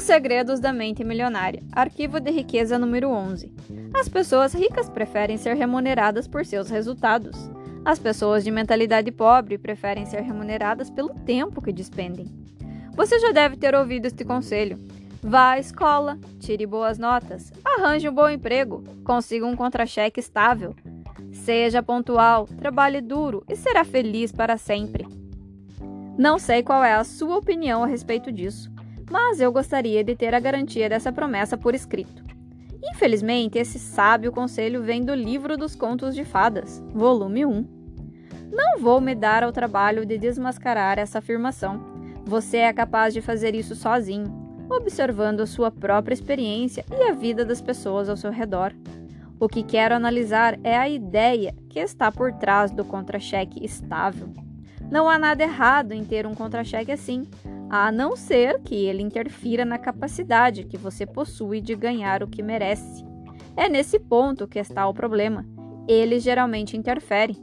Os Segredos da Mente Milionária, Arquivo de Riqueza número 11. As pessoas ricas preferem ser remuneradas por seus resultados. As pessoas de mentalidade pobre preferem ser remuneradas pelo tempo que despendem. Você já deve ter ouvido este conselho. Vá à escola, tire boas notas, arranje um bom emprego, consiga um contra-cheque estável. Seja pontual, trabalhe duro e será feliz para sempre. Não sei qual é a sua opinião a respeito disso mas eu gostaria de ter a garantia dessa promessa por escrito. Infelizmente, esse sábio conselho vem do livro dos Contos de Fadas, volume 1. Não vou me dar ao trabalho de desmascarar essa afirmação. Você é capaz de fazer isso sozinho, observando a sua própria experiência e a vida das pessoas ao seu redor. O que quero analisar é a ideia que está por trás do contra-cheque estável. Não há nada errado em ter um contra-cheque assim, a não ser que ele interfira na capacidade que você possui de ganhar o que merece. É nesse ponto que está o problema. Ele geralmente interfere.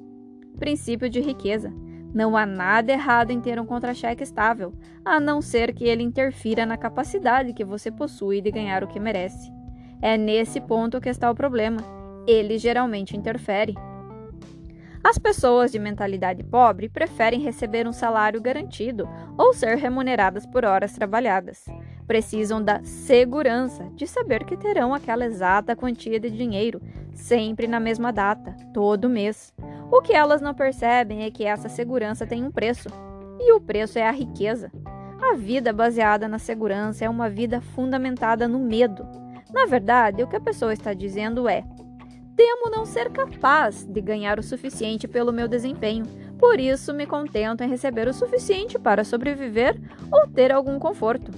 Princípio de riqueza. Não há nada errado em ter um contra-cheque estável, a não ser que ele interfira na capacidade que você possui de ganhar o que merece. É nesse ponto que está o problema. Ele geralmente interfere. As pessoas de mentalidade pobre preferem receber um salário garantido ou ser remuneradas por horas trabalhadas. Precisam da segurança de saber que terão aquela exata quantia de dinheiro, sempre na mesma data, todo mês. O que elas não percebem é que essa segurança tem um preço, e o preço é a riqueza. A vida baseada na segurança é uma vida fundamentada no medo. Na verdade, o que a pessoa está dizendo é: temo não ser capaz de ganhar o suficiente pelo meu desempenho, por isso me contento em receber o suficiente para sobreviver ou ter algum conforto.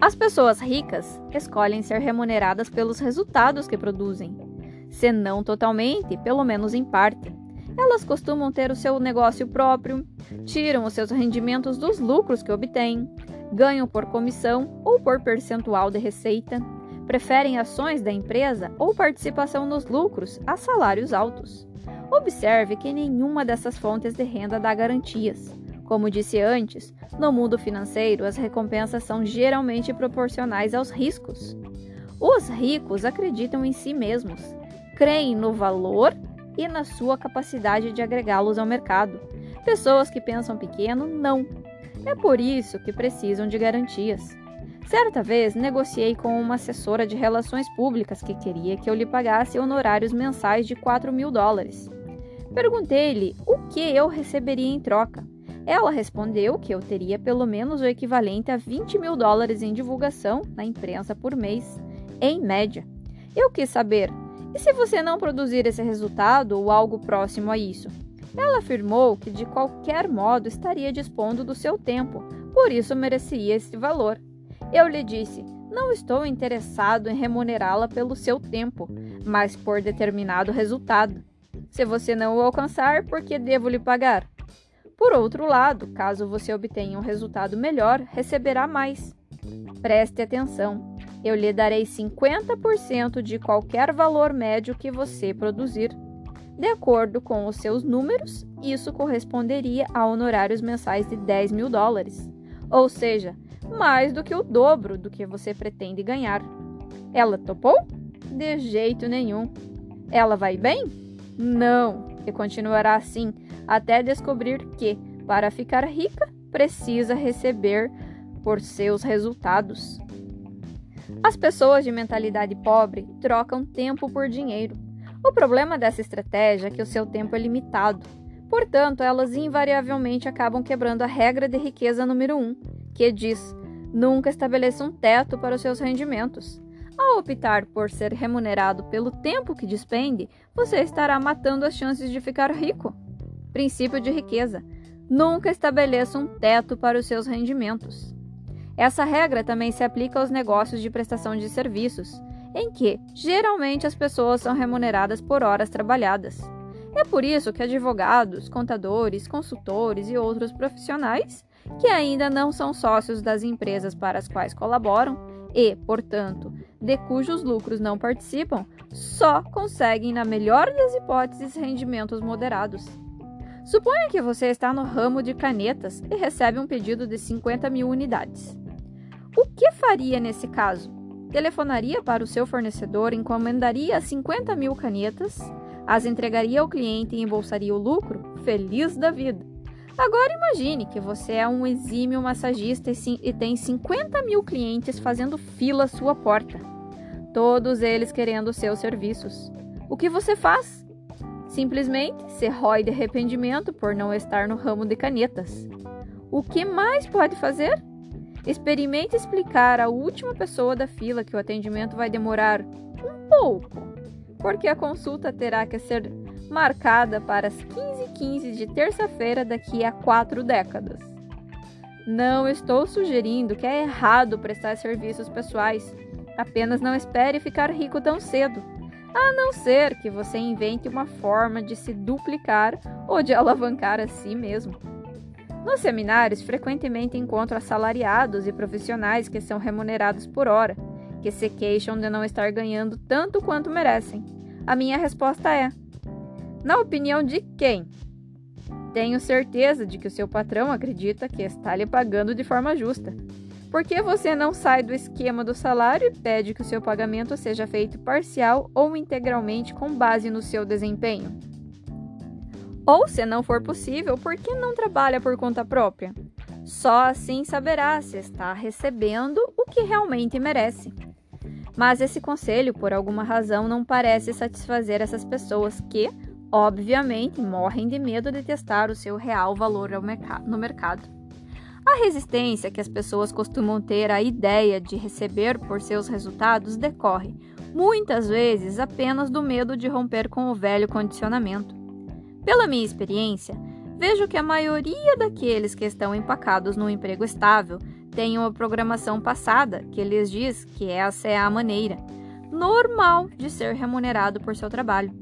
As pessoas ricas escolhem ser remuneradas pelos resultados que produzem, se não totalmente, pelo menos em parte. Elas costumam ter o seu negócio próprio, tiram os seus rendimentos dos lucros que obtêm, ganham por comissão ou por percentual de receita preferem ações da empresa ou participação nos lucros a salários altos. Observe que nenhuma dessas fontes de renda dá garantias. Como disse antes, no mundo financeiro as recompensas são geralmente proporcionais aos riscos. Os ricos acreditam em si mesmos, creem no valor e na sua capacidade de agregá-los ao mercado. Pessoas que pensam pequeno, não. É por isso que precisam de garantias. Certa vez negociei com uma assessora de relações públicas que queria que eu lhe pagasse honorários mensais de 4 mil dólares. Perguntei-lhe o que eu receberia em troca. Ela respondeu que eu teria pelo menos o equivalente a 20 mil dólares em divulgação na imprensa por mês, em média. Eu quis saber: e se você não produzir esse resultado ou algo próximo a isso? Ela afirmou que de qualquer modo estaria dispondo do seu tempo, por isso merecia esse valor. Eu lhe disse: não estou interessado em remunerá-la pelo seu tempo, mas por determinado resultado. Se você não o alcançar, por que devo lhe pagar? Por outro lado, caso você obtenha um resultado melhor, receberá mais. Preste atenção. Eu lhe darei 50% de qualquer valor médio que você produzir. De acordo com os seus números, isso corresponderia a honorários mensais de 10 mil dólares. Ou seja, mais do que o dobro do que você pretende ganhar. Ela topou? De jeito nenhum. Ela vai bem? Não, e continuará assim até descobrir que, para ficar rica, precisa receber por seus resultados. As pessoas de mentalidade pobre trocam tempo por dinheiro. O problema dessa estratégia é que o seu tempo é limitado. Portanto, elas invariavelmente acabam quebrando a regra de riqueza número 1, um, que diz: nunca estabeleça um teto para os seus rendimentos. Ao optar por ser remunerado pelo tempo que despende, você estará matando as chances de ficar rico. Princípio de riqueza: nunca estabeleça um teto para os seus rendimentos. Essa regra também se aplica aos negócios de prestação de serviços, em que geralmente as pessoas são remuneradas por horas trabalhadas. É por isso que advogados, contadores, consultores e outros profissionais que ainda não são sócios das empresas para as quais colaboram e, portanto, de cujos lucros não participam, só conseguem, na melhor das hipóteses, rendimentos moderados. Suponha que você está no ramo de canetas e recebe um pedido de 50 mil unidades. O que faria nesse caso? Telefonaria para o seu fornecedor, encomendaria 50 mil canetas, as entregaria ao cliente e embolsaria o lucro? Feliz da vida! Agora imagine que você é um exímio massagista e tem 50 mil clientes fazendo fila à sua porta, todos eles querendo seus serviços. O que você faz? Simplesmente se rói de arrependimento por não estar no ramo de canetas. O que mais pode fazer? Experimente explicar à última pessoa da fila que o atendimento vai demorar um pouco, porque a consulta terá que ser marcada para as 15h15 de terça-feira daqui a quatro décadas. Não estou sugerindo que é errado prestar serviços pessoais, apenas não espere ficar rico tão cedo a não ser que você invente uma forma de se duplicar ou de alavancar a si mesmo. Nos seminários, frequentemente encontro assalariados e profissionais que são remunerados por hora, que se queixam de não estar ganhando tanto quanto merecem. A minha resposta é: na opinião de quem? Tenho certeza de que o seu patrão acredita que está lhe pagando de forma justa. Por que você não sai do esquema do salário e pede que o seu pagamento seja feito parcial ou integralmente com base no seu desempenho? Ou, se não for possível, por que não trabalha por conta própria? Só assim saberá se está recebendo o que realmente merece. Mas esse conselho, por alguma razão, não parece satisfazer essas pessoas que, obviamente, morrem de medo de testar o seu real valor no mercado. A resistência que as pessoas costumam ter à ideia de receber por seus resultados decorre, muitas vezes, apenas do medo de romper com o velho condicionamento. Pela minha experiência, vejo que a maioria daqueles que estão empacados num emprego estável tem uma programação passada que lhes diz que essa é a maneira normal de ser remunerado por seu trabalho.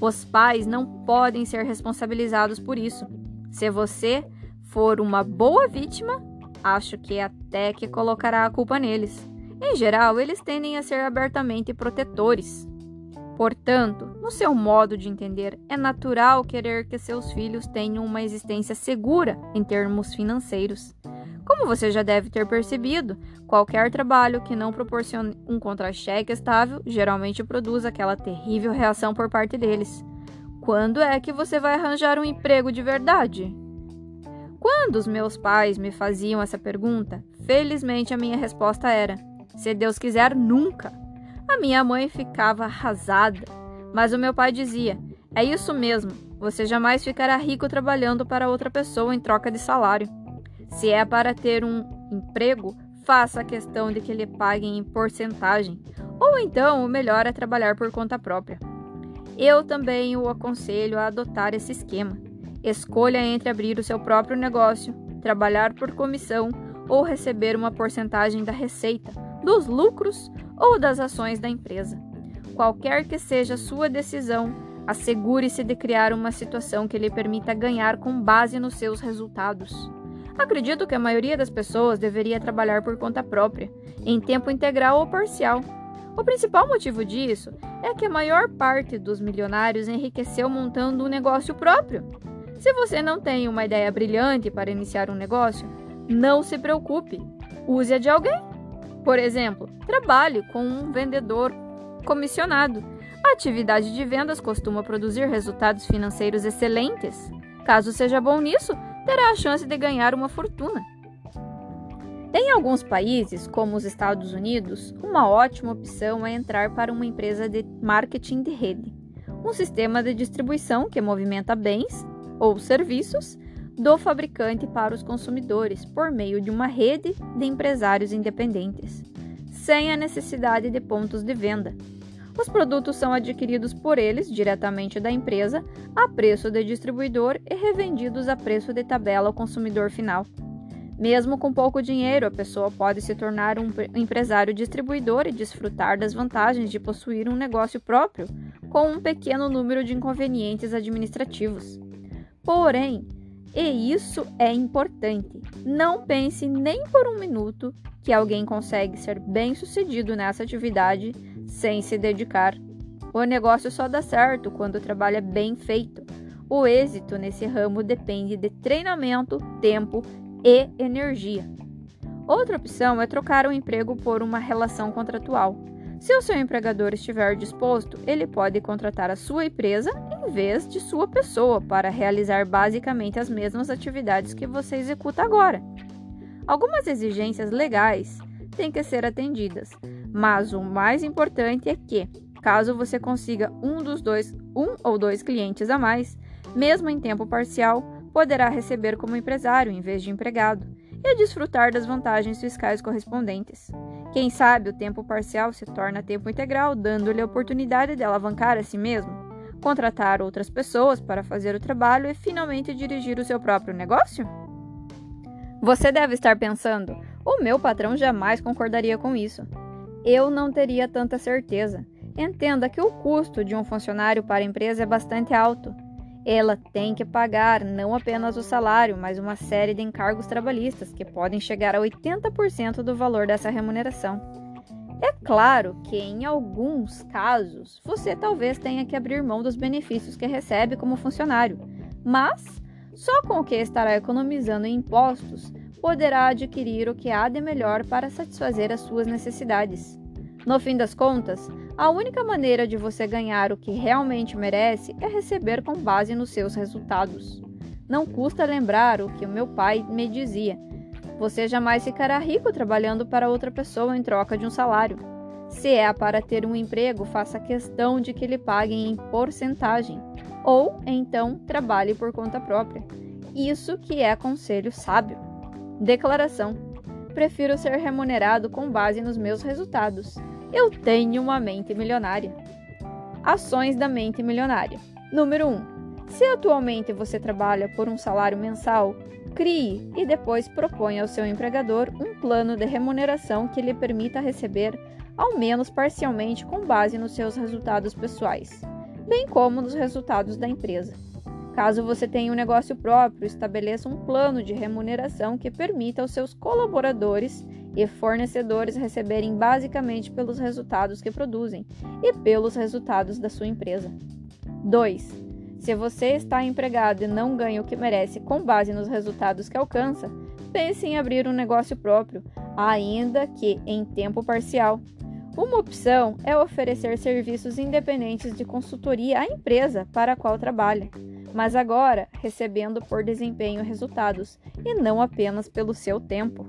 Os pais não podem ser responsabilizados por isso. Se você for uma boa vítima, acho que até que colocará a culpa neles. Em geral, eles tendem a ser abertamente protetores. Portanto, no seu modo de entender, é natural querer que seus filhos tenham uma existência segura em termos financeiros. Como você já deve ter percebido, qualquer trabalho que não proporcione um contra-cheque estável geralmente produz aquela terrível reação por parte deles. Quando é que você vai arranjar um emprego de verdade? Quando os meus pais me faziam essa pergunta, felizmente a minha resposta era: se Deus quiser, nunca. A minha mãe ficava arrasada, mas o meu pai dizia: é isso mesmo, você jamais ficará rico trabalhando para outra pessoa em troca de salário. Se é para ter um emprego, faça a questão de que lhe paguem em porcentagem, ou então o melhor é trabalhar por conta própria. Eu também o aconselho a adotar esse esquema. Escolha entre abrir o seu próprio negócio, trabalhar por comissão ou receber uma porcentagem da receita, dos lucros ou das ações da empresa. Qualquer que seja a sua decisão, assegure-se de criar uma situação que lhe permita ganhar com base nos seus resultados. Acredito que a maioria das pessoas deveria trabalhar por conta própria, em tempo integral ou parcial. O principal motivo disso é que a maior parte dos milionários enriqueceu montando um negócio próprio. Se você não tem uma ideia brilhante para iniciar um negócio, não se preocupe, use a de alguém. Por exemplo, trabalhe com um vendedor comissionado. A atividade de vendas costuma produzir resultados financeiros excelentes. Caso seja bom nisso, terá a chance de ganhar uma fortuna. Em alguns países, como os Estados Unidos, uma ótima opção é entrar para uma empresa de marketing de rede, um sistema de distribuição que movimenta bens ou serviços do fabricante para os consumidores por meio de uma rede de empresários independentes, sem a necessidade de pontos de venda. Os produtos são adquiridos por eles diretamente da empresa a preço de distribuidor e revendidos a preço de tabela ao consumidor final. Mesmo com pouco dinheiro, a pessoa pode se tornar um empresário distribuidor e desfrutar das vantagens de possuir um negócio próprio, com um pequeno número de inconvenientes administrativos. Porém, e isso é importante, não pense nem por um minuto que alguém consegue ser bem sucedido nessa atividade sem se dedicar. O negócio só dá certo quando o trabalho é bem feito. O êxito nesse ramo depende de treinamento, tempo e energia. Outra opção é trocar o emprego por uma relação contratual. Se o seu empregador estiver disposto, ele pode contratar a sua empresa em vez de sua pessoa para realizar basicamente as mesmas atividades que você executa agora. Algumas exigências legais têm que ser atendidas, mas o mais importante é que, caso você consiga um dos dois, um ou dois clientes a mais, mesmo em tempo parcial, poderá receber como empresário em vez de empregado e desfrutar das vantagens fiscais correspondentes. Quem sabe o tempo parcial se torna tempo integral, dando-lhe a oportunidade de alavancar a si mesmo, contratar outras pessoas para fazer o trabalho e finalmente dirigir o seu próprio negócio? Você deve estar pensando: o meu patrão jamais concordaria com isso. Eu não teria tanta certeza. Entenda que o custo de um funcionário para a empresa é bastante alto ela tem que pagar não apenas o salário, mas uma série de encargos trabalhistas que podem chegar a 80% do valor dessa remuneração. É claro que, em alguns casos, você talvez tenha que abrir mão dos benefícios que recebe como funcionário, mas só com o que estará economizando em impostos poderá adquirir o que há de melhor para satisfazer as suas necessidades. No fim das contas, a única maneira de você ganhar o que realmente merece é receber com base nos seus resultados. Não custa lembrar o que o meu pai me dizia: você jamais ficará rico trabalhando para outra pessoa em troca de um salário. Se é para ter um emprego, faça questão de que lhe paguem em porcentagem, ou então trabalhe por conta própria. Isso que é conselho sábio. Declaração: Prefiro ser remunerado com base nos meus resultados eu tenho uma mente milionária. Ações da mente milionária. Número 1. Se atualmente você trabalha por um salário mensal, crie e depois proponha ao seu empregador um plano de remuneração que lhe permita receber, ao menos parcialmente, com base nos seus resultados pessoais, bem como nos resultados da empresa. Caso você tenha um negócio próprio, estabeleça um plano de remuneração que permita aos seus colaboradores e fornecedores receberem basicamente pelos resultados que produzem e pelos resultados da sua empresa. 2. Se você está empregado e não ganha o que merece com base nos resultados que alcança, pense em abrir um negócio próprio, ainda que em tempo parcial. Uma opção é oferecer serviços independentes de consultoria à empresa para a qual trabalha, mas agora recebendo por desempenho resultados e não apenas pelo seu tempo.